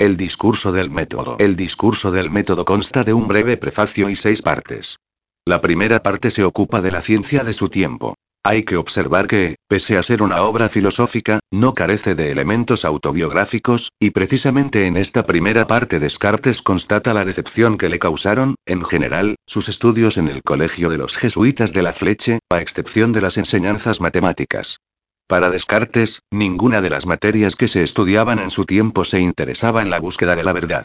El discurso del método. El discurso del método consta de un breve prefacio y seis partes. La primera parte se ocupa de la ciencia de su tiempo. Hay que observar que, pese a ser una obra filosófica, no carece de elementos autobiográficos, y precisamente en esta primera parte Descartes constata la decepción que le causaron, en general, sus estudios en el colegio de los jesuitas de la Fleche, a excepción de las enseñanzas matemáticas. Para Descartes, ninguna de las materias que se estudiaban en su tiempo se interesaba en la búsqueda de la verdad.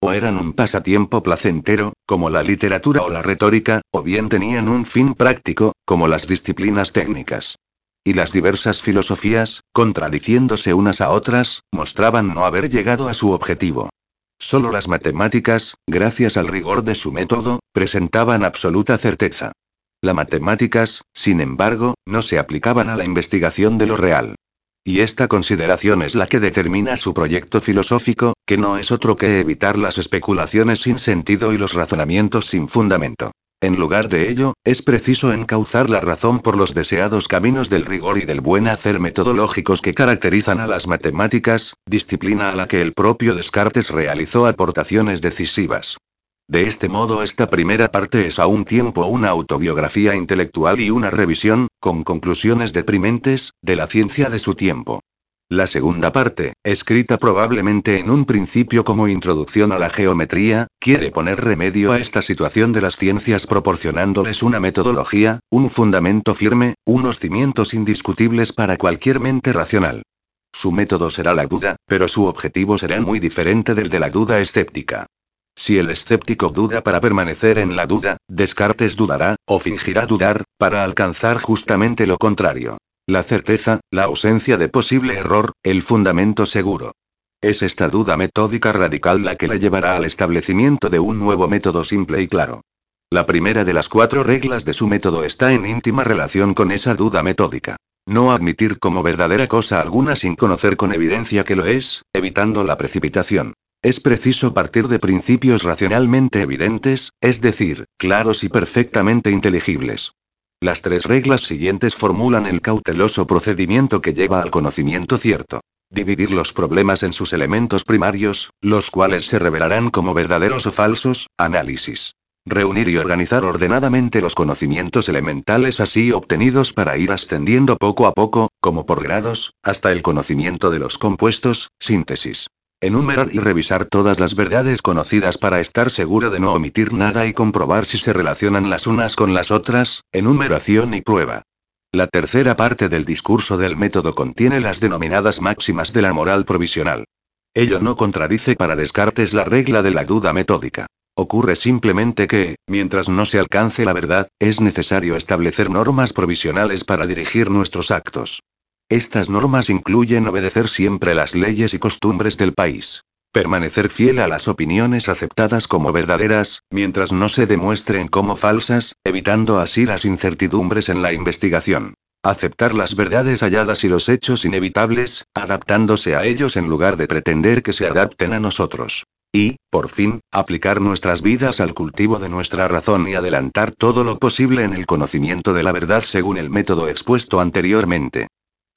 O eran un pasatiempo placentero, como la literatura o la retórica, o bien tenían un fin práctico, como las disciplinas técnicas. Y las diversas filosofías, contradiciéndose unas a otras, mostraban no haber llegado a su objetivo. Solo las matemáticas, gracias al rigor de su método, presentaban absoluta certeza. Las matemáticas, sin embargo, no se aplicaban a la investigación de lo real. Y esta consideración es la que determina su proyecto filosófico, que no es otro que evitar las especulaciones sin sentido y los razonamientos sin fundamento. En lugar de ello, es preciso encauzar la razón por los deseados caminos del rigor y del buen hacer metodológicos que caracterizan a las matemáticas, disciplina a la que el propio Descartes realizó aportaciones decisivas. De este modo esta primera parte es a un tiempo una autobiografía intelectual y una revisión, con conclusiones deprimentes, de la ciencia de su tiempo. La segunda parte, escrita probablemente en un principio como introducción a la geometría, quiere poner remedio a esta situación de las ciencias proporcionándoles una metodología, un fundamento firme, unos cimientos indiscutibles para cualquier mente racional. Su método será la duda, pero su objetivo será muy diferente del de la duda escéptica. Si el escéptico duda para permanecer en la duda, Descartes dudará, o fingirá dudar, para alcanzar justamente lo contrario. La certeza, la ausencia de posible error, el fundamento seguro. Es esta duda metódica radical la que la llevará al establecimiento de un nuevo método simple y claro. La primera de las cuatro reglas de su método está en íntima relación con esa duda metódica. No admitir como verdadera cosa alguna sin conocer con evidencia que lo es, evitando la precipitación. Es preciso partir de principios racionalmente evidentes, es decir, claros y perfectamente inteligibles. Las tres reglas siguientes formulan el cauteloso procedimiento que lleva al conocimiento cierto. Dividir los problemas en sus elementos primarios, los cuales se revelarán como verdaderos o falsos, análisis. Reunir y organizar ordenadamente los conocimientos elementales así obtenidos para ir ascendiendo poco a poco, como por grados, hasta el conocimiento de los compuestos, síntesis. Enumerar y revisar todas las verdades conocidas para estar seguro de no omitir nada y comprobar si se relacionan las unas con las otras, enumeración y prueba. La tercera parte del discurso del método contiene las denominadas máximas de la moral provisional. Ello no contradice para Descartes la regla de la duda metódica. Ocurre simplemente que, mientras no se alcance la verdad, es necesario establecer normas provisionales para dirigir nuestros actos. Estas normas incluyen obedecer siempre las leyes y costumbres del país. Permanecer fiel a las opiniones aceptadas como verdaderas, mientras no se demuestren como falsas, evitando así las incertidumbres en la investigación. Aceptar las verdades halladas y los hechos inevitables, adaptándose a ellos en lugar de pretender que se adapten a nosotros. Y, por fin, aplicar nuestras vidas al cultivo de nuestra razón y adelantar todo lo posible en el conocimiento de la verdad según el método expuesto anteriormente.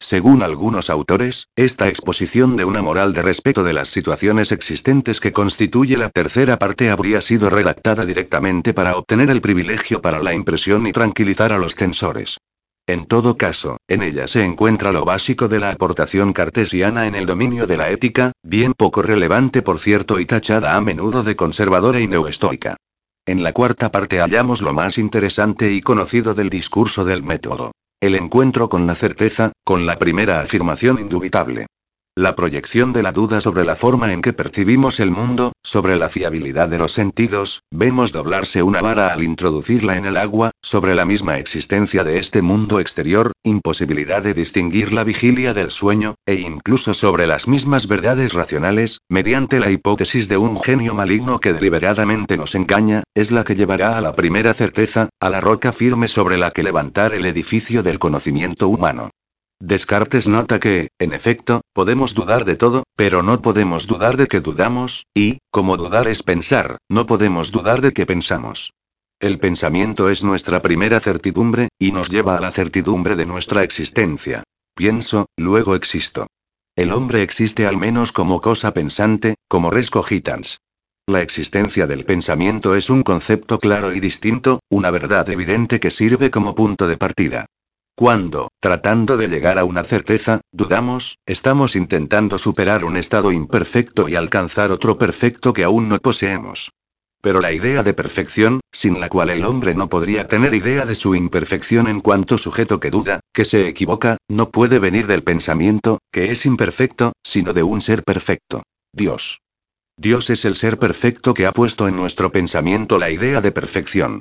Según algunos autores, esta exposición de una moral de respeto de las situaciones existentes que constituye la tercera parte habría sido redactada directamente para obtener el privilegio para la impresión y tranquilizar a los censores. En todo caso, en ella se encuentra lo básico de la aportación cartesiana en el dominio de la ética, bien poco relevante por cierto y tachada a menudo de conservadora y neoestoica. En la cuarta parte hallamos lo más interesante y conocido del discurso del método. El encuentro con la certeza, con la primera afirmación indubitable. La proyección de la duda sobre la forma en que percibimos el mundo, sobre la fiabilidad de los sentidos, vemos doblarse una vara al introducirla en el agua, sobre la misma existencia de este mundo exterior, imposibilidad de distinguir la vigilia del sueño, e incluso sobre las mismas verdades racionales, mediante la hipótesis de un genio maligno que deliberadamente nos engaña, es la que llevará a la primera certeza, a la roca firme sobre la que levantar el edificio del conocimiento humano. Descartes nota que, en efecto, podemos dudar de todo, pero no podemos dudar de que dudamos, y, como dudar es pensar, no podemos dudar de que pensamos. El pensamiento es nuestra primera certidumbre, y nos lleva a la certidumbre de nuestra existencia. Pienso, luego existo. El hombre existe al menos como cosa pensante, como res cogitans. La existencia del pensamiento es un concepto claro y distinto, una verdad evidente que sirve como punto de partida. Cuando, tratando de llegar a una certeza, dudamos, estamos intentando superar un estado imperfecto y alcanzar otro perfecto que aún no poseemos. Pero la idea de perfección, sin la cual el hombre no podría tener idea de su imperfección en cuanto sujeto que duda, que se equivoca, no puede venir del pensamiento, que es imperfecto, sino de un ser perfecto. Dios. Dios es el ser perfecto que ha puesto en nuestro pensamiento la idea de perfección.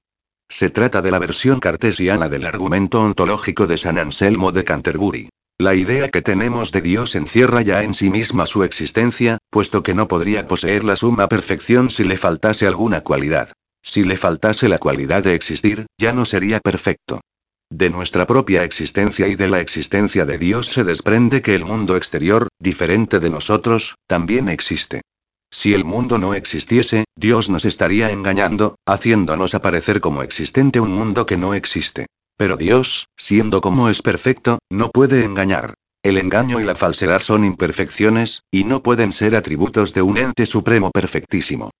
Se trata de la versión cartesiana del argumento ontológico de San Anselmo de Canterbury. La idea que tenemos de Dios encierra ya en sí misma su existencia, puesto que no podría poseer la suma perfección si le faltase alguna cualidad. Si le faltase la cualidad de existir, ya no sería perfecto. De nuestra propia existencia y de la existencia de Dios se desprende que el mundo exterior, diferente de nosotros, también existe. Si el mundo no existiese, Dios nos estaría engañando, haciéndonos aparecer como existente un mundo que no existe. Pero Dios, siendo como es perfecto, no puede engañar. El engaño y la falsedad son imperfecciones, y no pueden ser atributos de un ente supremo perfectísimo.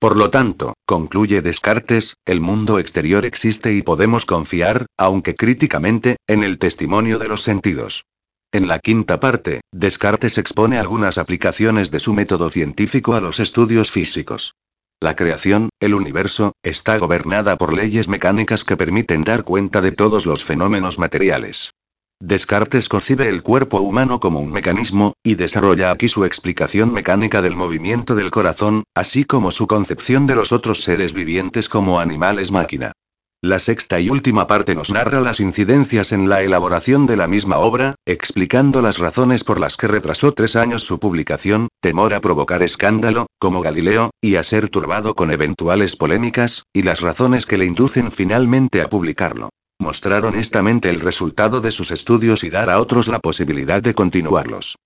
Por lo tanto, concluye Descartes, el mundo exterior existe y podemos confiar, aunque críticamente, en el testimonio de los sentidos. En la quinta parte, Descartes expone algunas aplicaciones de su método científico a los estudios físicos. La creación, el universo, está gobernada por leyes mecánicas que permiten dar cuenta de todos los fenómenos materiales. Descartes concibe el cuerpo humano como un mecanismo, y desarrolla aquí su explicación mecánica del movimiento del corazón, así como su concepción de los otros seres vivientes como animales máquina. La sexta y última parte nos narra las incidencias en la elaboración de la misma obra, explicando las razones por las que retrasó tres años su publicación, temor a provocar escándalo, como Galileo, y a ser turbado con eventuales polémicas, y las razones que le inducen finalmente a publicarlo. Mostrar honestamente el resultado de sus estudios y dar a otros la posibilidad de continuarlos.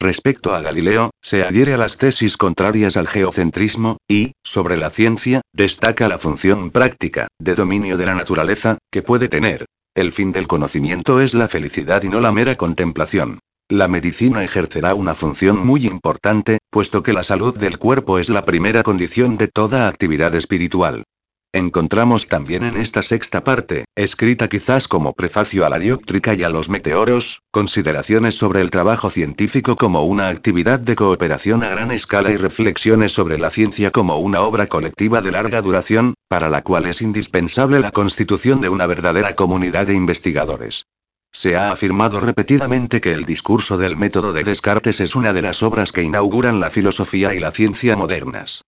Respecto a Galileo, se adhiere a las tesis contrarias al geocentrismo, y, sobre la ciencia, destaca la función práctica, de dominio de la naturaleza, que puede tener. El fin del conocimiento es la felicidad y no la mera contemplación. La medicina ejercerá una función muy importante, puesto que la salud del cuerpo es la primera condición de toda actividad espiritual. Encontramos también en esta sexta parte, escrita quizás como prefacio a la dióptrica y a los meteoros, consideraciones sobre el trabajo científico como una actividad de cooperación a gran escala y reflexiones sobre la ciencia como una obra colectiva de larga duración, para la cual es indispensable la constitución de una verdadera comunidad de investigadores. Se ha afirmado repetidamente que el discurso del método de Descartes es una de las obras que inauguran la filosofía y la ciencia modernas.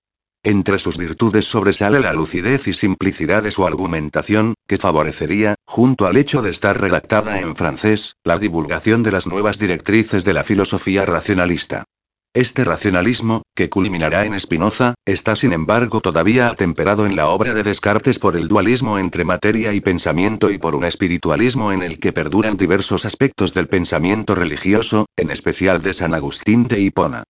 Entre sus virtudes sobresale la lucidez y simplicidad de su argumentación, que favorecería, junto al hecho de estar redactada en francés, la divulgación de las nuevas directrices de la filosofía racionalista. Este racionalismo, que culminará en Spinoza, está sin embargo todavía atemperado en la obra de Descartes por el dualismo entre materia y pensamiento y por un espiritualismo en el que perduran diversos aspectos del pensamiento religioso, en especial de San Agustín de Hipona.